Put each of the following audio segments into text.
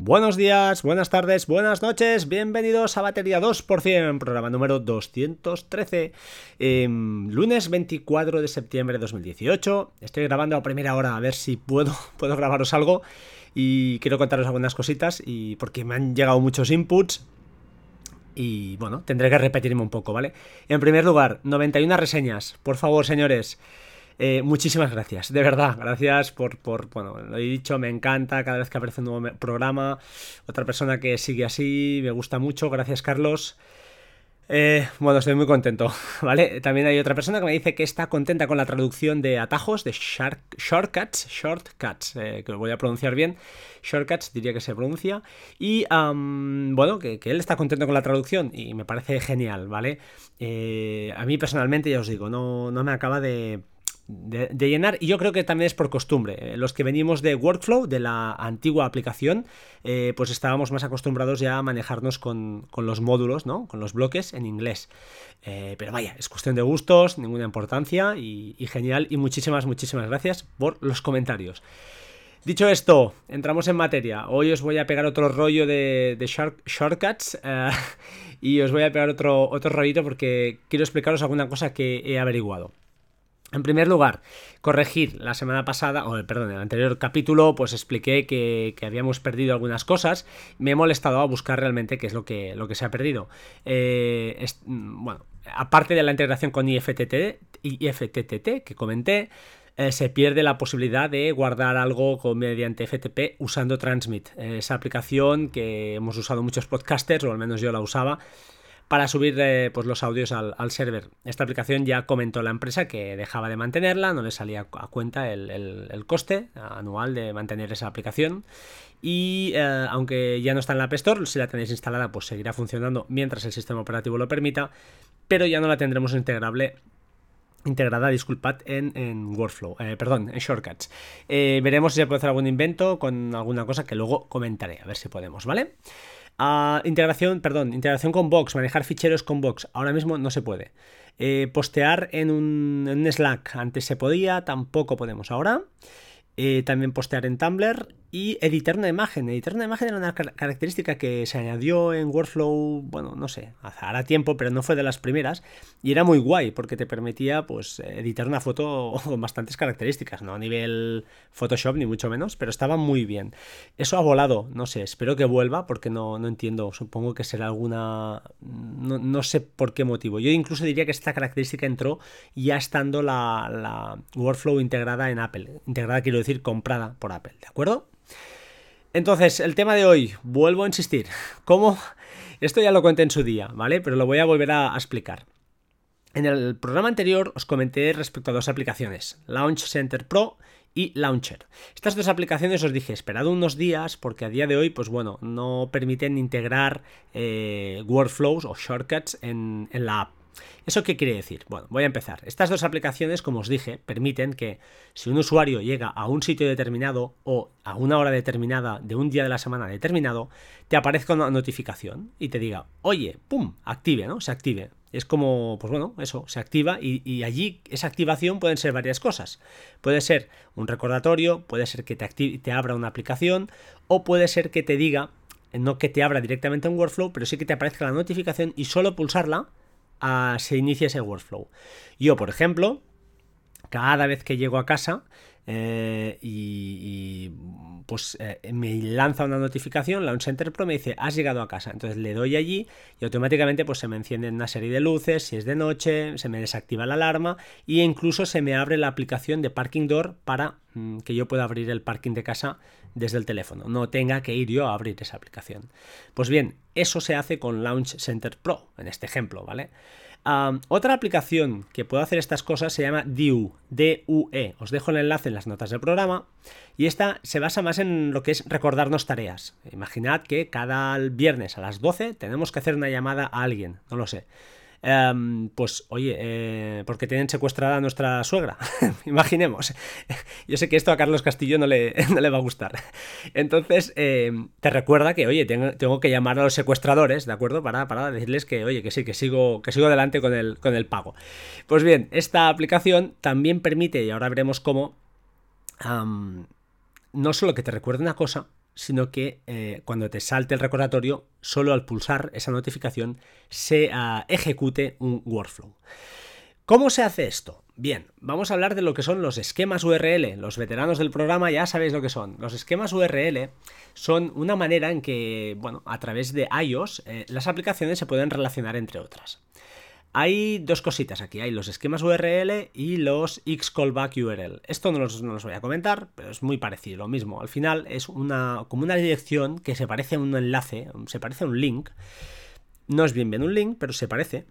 Buenos días, buenas tardes, buenas noches, bienvenidos a Batería 2%, programa número 213, em, lunes 24 de septiembre de 2018. Estoy grabando a primera hora a ver si puedo, puedo grabaros algo y quiero contaros algunas cositas y porque me han llegado muchos inputs y bueno, tendré que repetirme un poco, ¿vale? En primer lugar, 91 reseñas, por favor, señores. Eh, muchísimas gracias, de verdad, gracias por, por, bueno, lo he dicho, me encanta cada vez que aparece un nuevo programa, otra persona que sigue así, me gusta mucho, gracias Carlos. Eh, bueno, estoy muy contento, ¿vale? También hay otra persona que me dice que está contenta con la traducción de atajos, de shortcuts, shortcuts, eh, que lo voy a pronunciar bien, shortcuts diría que se pronuncia, y bueno, que, él está contento con la traducción y me parece genial, ¿vale? a mí personalmente, ya os digo, no, no me acaba de de, llenar y yo creo que también es por costumbre. Eh, los que venimos de Workflow, de la antigua aplicación, eh, pues estábamos más acostumbrados ya a manejarnos con, los módulos, ¿no? Con los bloques en inglés. Eh, pero vaya, es cuestión de gustos, ninguna importancia y, genial y muchísimas, muchísimas gracias por los comentarios. Dicho esto, entramos en materia. Hoy os voy a pegar otro rollo de, shortcuts y os voy a pegar otro, otro rollito porque quiero explicaros alguna cosa que he averiguado. En primer lugar, corregir la semana pasada, o perdón, en el anterior capítulo, pues expliqué que, habíamos perdido algunas cosas. Me he molestado a buscar realmente qué es lo que, se ha perdido. Eh, mm, bueno, aparte de la integración con IFTTT, IFTTT que comenté, eh, se pierde la posibilidad de guardar algo mediante FTP usando Transmit. esa aplicación que hemos usado muchos podcasters, o al menos yo la usaba para subir eh, pues, los audios al, server. Esta aplicación ya comentó la empresa que dejaba de mantenerla, no le salía a cuenta el, coste anual de mantener esa aplicación. Y eh, aunque ya no está en la App Store, si la tenéis instalada, pues seguirá funcionando mientras el sistema operativo lo permita, pero ya no la tendremos integrable integrada, disculpad, en, Workflow, eh, perdón, en Shortcuts. veremos si se puede hacer algún invento con alguna cosa que luego comentaré, a ver si podemos, ¿vale? Integración, perdón, integración con Box, manejar ficheros con Box. Ahora mismo no se puede. Eh, postear en un, Slack. Antes se podía, tampoco podemos ahora. Eh, también postear en Tumblr y editar una imagen. Editar una imagen era una característica que se añadió en Workflow, bueno, no sé, hará tiempo, pero no fue de las primeras. Y era muy guay porque te permitía pues editar una foto con bastantes características, no a nivel Photoshop ni mucho menos, pero estaba muy bien. Eso ha volado, no sé, espero que vuelva porque no, no entiendo, supongo que será alguna... No, no, sé por qué motivo. Yo incluso diría que esta característica entró ya estando la, la Workflow integrada en Apple. Integrada quiero decir comprada por Apple, ¿de acuerdo? Entonces, el tema de hoy, vuelvo a insistir, ¿cómo? Esto ya lo conté en su día, ¿vale? Pero lo voy a volver a, explicar. En el programa anterior os comenté respecto a dos aplicaciones, Launch Center Pro y Launcher. Estas dos aplicaciones os dije, esperad unos días porque a día de hoy, pues bueno, no permiten integrar eh, workflows o shortcuts en la app. ¿Eso qué quiere decir? Bueno, voy a empezar. Estas dos aplicaciones, como os dije, permiten que si un usuario llega a un sitio determinado o a una hora determinada de un día de la semana determinado, te aparezca una notificación y te diga, oye, ¡pum!, active, ¿no? Se active. Es como, pues bueno, eso, se activa y, allí esa activación pueden ser varias cosas. Puede ser un recordatorio, puede ser que te, te abra una aplicación o puede ser que te diga, no que te abra directamente un workflow, pero sí que te aparezca la notificación y solo pulsarla se inicia ese workflow. Yo, por ejemplo, cada vez que llego a casa eh, y, pues eh, me lanza una notificación, Launch Center Pro me dice has llegado a casa. Entonces le doy allí y automáticamente pues se me encienden una serie de luces, si es de noche, se me desactiva la alarma e incluso se me abre la aplicación de Parking Door para que yo pueda abrir el parking de casa desde el teléfono, no tenga que ir yo a abrir esa aplicación. Pues bien, eso se hace con Launch Center Pro, en este ejemplo, ¿vale? otra aplicación que puede hacer estas cosas se llama DUE, D-U-E. Os dejo el enlace en las notas del programa. Y esta se basa más en lo que es recordarnos tareas. Imaginad que cada viernes a las 12 tenemos que hacer una llamada a alguien, no lo sé. Em, pues oye, eh, porque tienen secuestrada a nuestra suegra, imaginemos. Yo sé que esto a Carlos Castillo no le, le va a gustar. Entonces, em, te recuerda que, oye, tengo, que llamar a los secuestradores, ¿de acuerdo? Para, para decirles que, oye, que sí, que sigo, que sigo adelante con el, con el pago. Pues bien, esta aplicación también permite, y ahora veremos cómo, no solo que te recuerde una cosa, sino que eh, cuando te salte el recordatorio, solo al pulsar esa notificación se ah, ejecute un workflow. ¿Cómo se hace esto? Bien, vamos a hablar de lo que son los esquemas URL. Los veteranos del programa ya sabéis lo que son. Los esquemas URL son una manera en que, bueno, a través de iOS eh, las aplicaciones se pueden relacionar entre otras. Hay dos cositas aquí, hay los esquemas URL y los Xcallback URL. Esto no los, voy a comentar, pero es muy parecido, lo mismo. Al final es una, como una dirección que se parece a un enlace, se parece a un link. No es bien bien un link, pero se parece.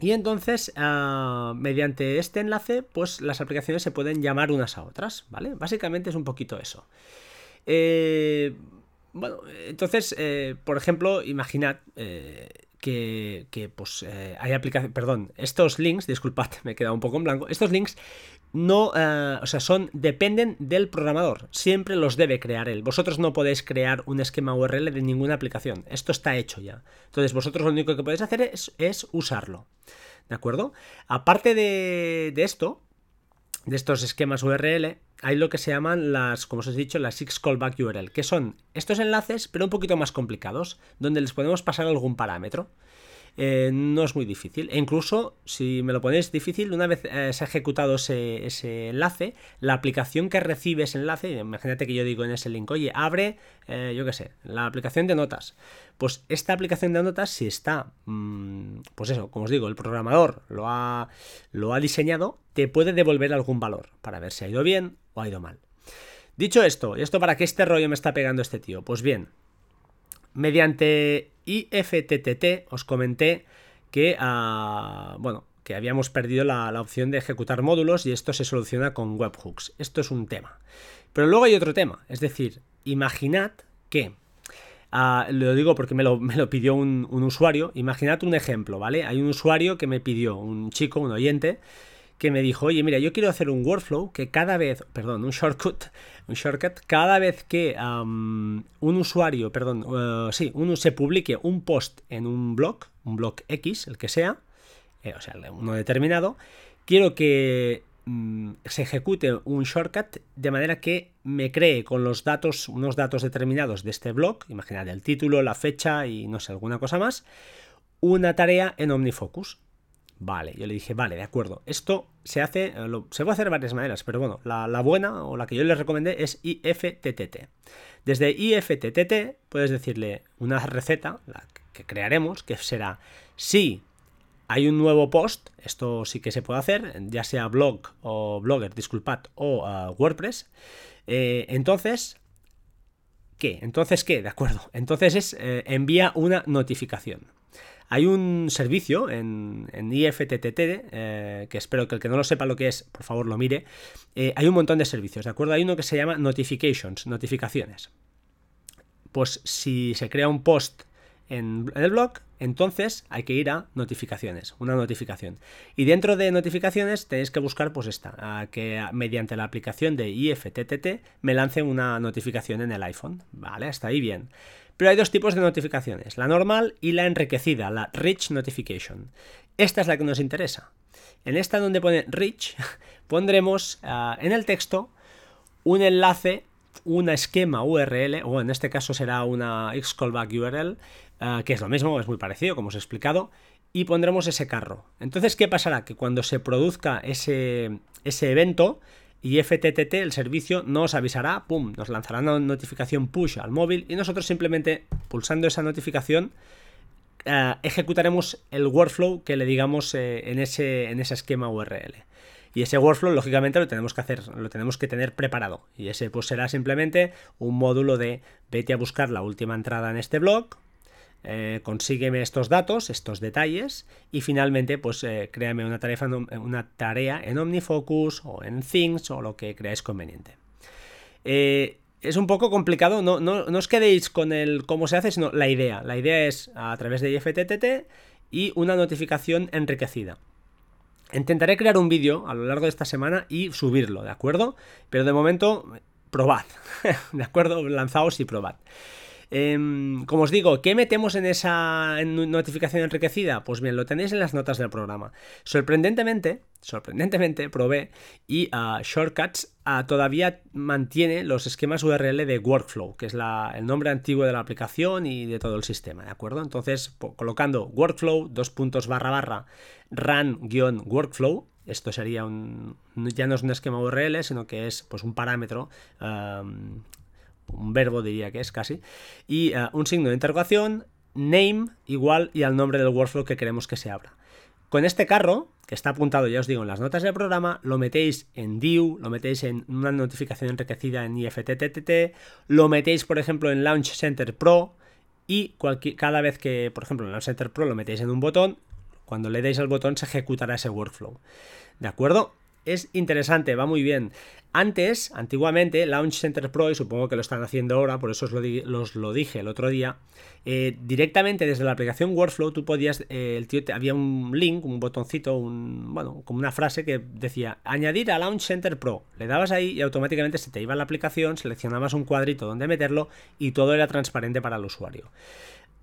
Y entonces, ah, mediante este enlace, pues las aplicaciones se pueden llamar unas a otras, ¿vale? Básicamente es un poquito eso. Eh, bueno, entonces, eh, por ejemplo, imaginad eh, que, pues eh, hay aplicación, perdón, estos links, disculpad, me he quedado un poco en blanco, estos links no, eh, o sea, son, dependen del programador, siempre los debe crear él. Vosotros no podéis crear un esquema URL de ninguna aplicación, esto está hecho ya. Entonces vosotros lo único que podéis hacer es, usarlo, ¿de acuerdo? Aparte de, de esto, de estos esquemas URL, hay lo que se llaman las, como os he dicho, las X callback URL, que son estos enlaces, pero un poquito más complicados, donde les podemos pasar algún parámetro. Eh, no es muy difícil. E incluso, si me lo ponéis difícil, una vez eh, se ha ejecutado ese, enlace, la aplicación que recibe ese enlace, imagínate que yo digo en ese link, oye, abre, eh, yo qué sé, la aplicación de notas. Pues esta aplicación de notas, si está, mm, pues eso, como os digo, el programador lo ha, lo ha diseñado, te puede devolver algún valor para ver si ha ido bien o ha ido mal. Dicho esto, ¿y esto para qué este rollo me está pegando este tío? Pues bien, Mediante IFTTT os comenté que, ah, bueno, que habíamos perdido la, opción de ejecutar módulos y esto se soluciona con webhooks. Esto es un tema. Pero luego hay otro tema, es decir, imaginad que, ah, lo digo porque me lo, pidió un, un, usuario, imaginad un ejemplo, ¿vale? Hay un usuario que me pidió, un chico, un oyente, que me dijo, oye, mira, yo quiero hacer un workflow que cada vez, perdón, un shortcut, un shortcut, cada vez que un usuario, perdón, uh, sí, uno se publique un post en un blog, un blog X, el que sea, eh, o sea, uno determinado, quiero que mm, se ejecute un shortcut de manera que me cree con los datos, unos datos determinados de este blog, imaginad el título, la fecha y no sé, alguna cosa más, una tarea en OmniFocus. Vale, yo le dije, vale, de acuerdo. Esto se hace, eh, se puede hacer de varias maneras, pero bueno, la, buena o la que yo les recomendé es IFTTT. Desde IFTTT puedes decirle una receta, que crearemos, que será si hay un nuevo post, esto sí que se puede hacer, ya sea blog o blogger, disculpad, o uh, WordPress, eh, entonces ¿Qué? Entonces, ¿qué? De acuerdo. Entonces es eh, envía una notificación. Hay un servicio en, IFTTT, eh, que espero que el que no lo sepa lo que es, por favor lo mire. Eh, hay un montón de servicios, ¿de acuerdo? Hay uno que se llama Notifications, notificaciones. Pues si se crea un post en el blog, entonces hay que ir a notificaciones, una notificación. Y dentro de notificaciones tenéis que buscar pues esta, que mediante la aplicación de IFTTT me lance una notificación en el iPhone. Vale, hasta ahí bien. Pero hay dos tipos de notificaciones, la normal y la enriquecida, la Rich Notification. Esta es la que nos interesa. En esta donde pone Rich pondremos ah, en el texto un enlace, un esquema URL, o en este caso será una Xcallback URL, ah, que es lo mismo, es muy parecido, como os he explicado, y pondremos ese carro. Entonces, ¿qué pasará? Que cuando se produzca ese, ese evento, y FTTT, el servicio, nos avisará, pum, nos lanzará una notificación push al móvil y nosotros simplemente pulsando esa notificación eh, ejecutaremos el workflow que le digamos eh, en, ese, en ese esquema URL. Y ese workflow, lógicamente, lo tenemos que hacer, lo tenemos que tener preparado. Y ese pues será simplemente un módulo de vete a buscar la última entrada en este blog, eh, consígueme estos datos, estos detalles y finalmente pues eh, créame una tarea, una tarea en OmniFocus o en Things o lo que creáis conveniente. Eh, es un poco complicado, no, no, os quedéis con el cómo se hace, sino la idea. La idea es a través de IFTTT y una notificación enriquecida. Intentaré crear un vídeo a lo largo de esta semana y subirlo, ¿de acuerdo? Pero de momento, probad, ¿de acuerdo? Lanzaos y probad. Em, como os digo, ¿qué metemos en esa notificación enriquecida? Pues bien, lo tenéis en las notas del programa. Sorprendentemente, sorprendentemente probé y uh, Shortcuts uh, todavía mantiene los esquemas URL de Workflow, que es el nombre antiguo de la aplicación y de todo el sistema, ¿de acuerdo? Entonces, colocando Workflow, dos puntos barra barra, run-workflow, esto sería un. ya no es un esquema URL, sino que es pues un parámetro. Un verbo diría que es casi. Y uh, un signo de interrogación, name igual y al nombre del workflow que queremos que se abra. Con este carro, que está apuntado, ya os digo, en las notas del programa, lo metéis en View, lo metéis en una notificación enriquecida en IFTTT, lo metéis, por ejemplo, en Launch Center Pro y cada vez que, por ejemplo, en Launch Center Pro lo metéis en un botón, cuando le deis al botón se ejecutará ese workflow. ¿De acuerdo? Es interesante, va muy bien. Antes, antiguamente, Launch Center Pro, y supongo que lo están haciendo ahora, por eso os lo, dije el otro día, eh, directamente desde la aplicación Workflow tú podías, eh, el tío, había un link, un botoncito, un, bueno, como una frase que decía añadir a Launch Center Pro. Le dabas ahí y automáticamente se te iba la aplicación, seleccionabas un cuadrito donde meterlo y todo era transparente para el usuario.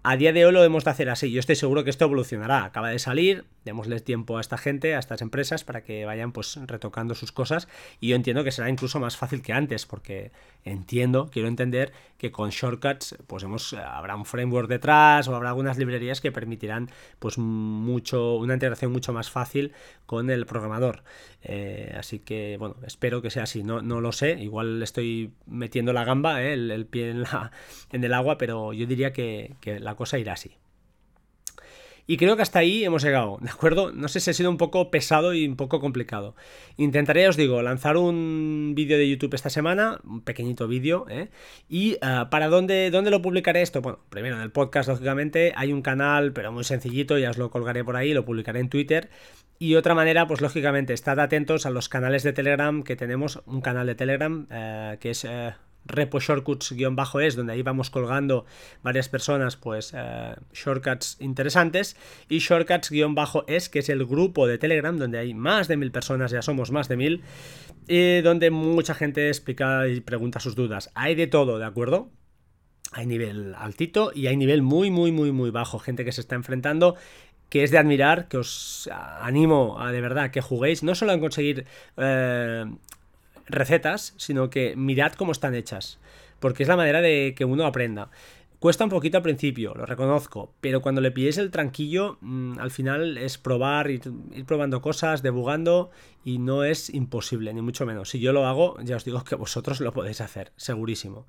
A día de hoy lo hemos de hacer así. Yo estoy seguro que esto evolucionará. Acaba de salir, démosles tiempo a esta gente, a estas empresas, para que vayan pues retocando sus cosas. Y yo entiendo que será incluso más fácil que antes, porque entiendo, quiero entender que con shortcuts, pues hemos, habrá un framework detrás o habrá algunas librerías que permitirán pues mucho, una integración mucho más fácil con el programador. Eh, así que, bueno, espero que sea así. No, no lo sé, igual estoy metiendo la gamba, eh, el, pie en, la, en el agua, pero yo diría que, que la cosa irá así. Y creo que hasta ahí hemos llegado, ¿de acuerdo? No sé si ha sido un poco pesado y un poco complicado. Intentaré, os digo, lanzar un vídeo de YouTube esta semana, un pequeñito vídeo, ¿eh? Y ah, ¿para dónde, dónde lo publicaré esto? Bueno, primero en el podcast, lógicamente, hay un canal, pero muy sencillito, ya os lo colgaré por ahí, lo publicaré en Twitter. Y otra manera, pues lógicamente, estad atentos a los canales de Telegram que tenemos, un canal de Telegram eh, que es... Eh, repo shortcuts-es, donde ahí vamos colgando varias personas, pues eh, shortcuts interesantes, y shortcuts-es, que es el grupo de Telegram, donde hay más de mil personas, ya somos más de mil, y donde mucha gente explica y pregunta sus dudas. Hay de todo, ¿de acuerdo? Hay nivel altito y hay nivel muy, muy, muy, muy bajo. Gente que se está enfrentando que es de admirar, que os animo a de verdad que juguéis, no solo en conseguir eh, recetas, sino que mirad cómo están hechas, porque es la manera de que uno aprenda. Cuesta un poquito al principio, lo reconozco, pero cuando le pilléis el tranquillo, mm, al final es probar, ir, ir, probando cosas, debugando, y no es imposible, ni mucho menos. Si yo lo hago, ya os digo que vosotros lo podéis hacer, segurísimo.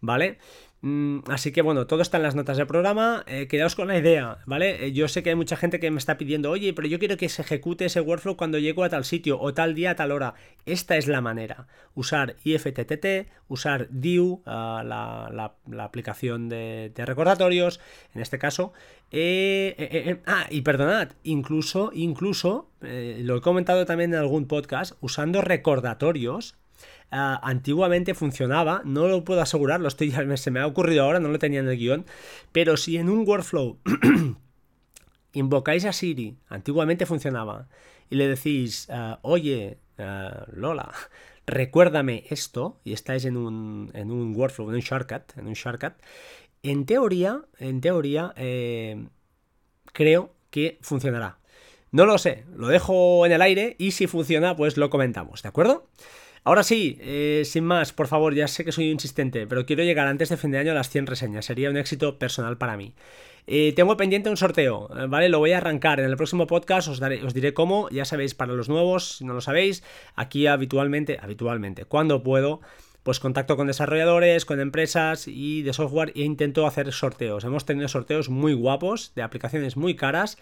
¿Vale? Mm, así que bueno, todo está en las notas del programa. Eh, quedaos con la idea, ¿vale? Eh, yo sé que hay mucha gente que me está pidiendo, oye, pero yo quiero que se ejecute ese workflow cuando llego a tal sitio o tal día a tal hora. Esta es la manera. Usar IFTTT, usar DIU, ah, la, aplicación de, recordatorios, en este caso. Eh, ah, y perdonad, incluso, incluso, lo he comentado también en algún podcast, usando recordatorios Ah, antiguamente funcionaba, no lo puedo asegurar, lo estoy, se me ha ocurrido ahora, no lo tenía en el guion, pero si en un workflow invocáis a Siri, antiguamente funcionaba, y le decís, ah, oye, ah, Lola, recuérdame esto, y estáis en un, en un workflow, en un shortcut, en un shortcut, en teoría, en teoría, eh, creo que funcionará. No lo sé, lo dejo en el aire y si funciona, pues lo comentamos, ¿de acuerdo? Ahora sí, eh, sin más, por favor, ya sé que soy insistente, pero quiero llegar antes de fin de año a las 100 reseñas, sería un éxito personal para mí. Eh, tengo pendiente un sorteo, eh, ¿vale? Lo voy a arrancar en el próximo podcast, os, os diré cómo, ya sabéis, para los nuevos, si no lo sabéis, aquí habitualmente, habitualmente, cuando puedo, pues contacto con desarrolladores, con empresas y de software e intento hacer sorteos. Hemos tenido sorteos muy guapos, de aplicaciones muy caras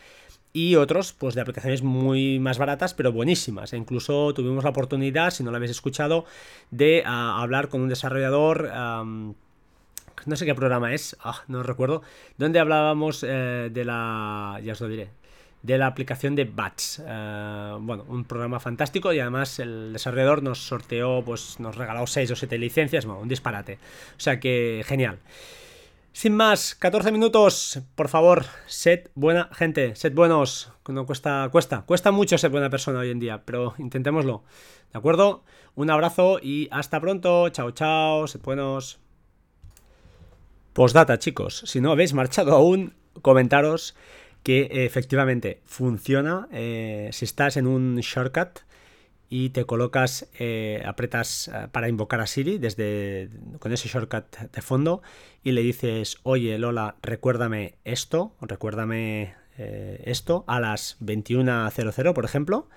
y otros pues de aplicaciones muy más baratas pero buenísimas. E incluso tuvimos la oportunidad, si no lo habéis escuchado, de ah, hablar con un desarrollador... no sé qué programa es, ah, no recuerdo, donde hablábamos eh, de la... ya os lo diré, de la aplicación de Bats. Eh, bueno, un programa fantástico y además el desarrollador nos sorteó, pues nos regaló 6 o 7 licencias, bueno, un disparate. O sea que genial. Sin más, 14 minutos, por favor, sed buena gente, sed buenos. No cuesta, cuesta, cuesta mucho ser buena persona hoy en día, pero intentémoslo. ¿De acuerdo? Un abrazo y hasta pronto. Chao, chao, sed buenos. Postdata, chicos, si no habéis marchado aún, comentaros que efectivamente funciona eh, si estás en un shortcut y te colocas, eh, apretas eh, para invocar a Siri desde con ese shortcut de fondo y le dices, oye Lola, recuérdame esto, recuérdame esto a las 21.00, por ejemplo.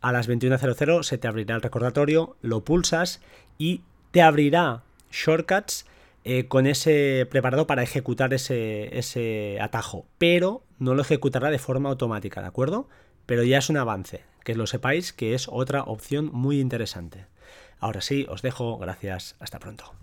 A las 21.00 se te abrirá el recordatorio, lo pulsas y te abrirá shortcuts eh, con ese preparado para ejecutar ese, ese atajo, pero no lo ejecutará de forma automática, ¿de acuerdo? Pero ya es un avance, que lo sepáis que es otra opción muy interesante. Ahora sí, os dejo, gracias, hasta pronto.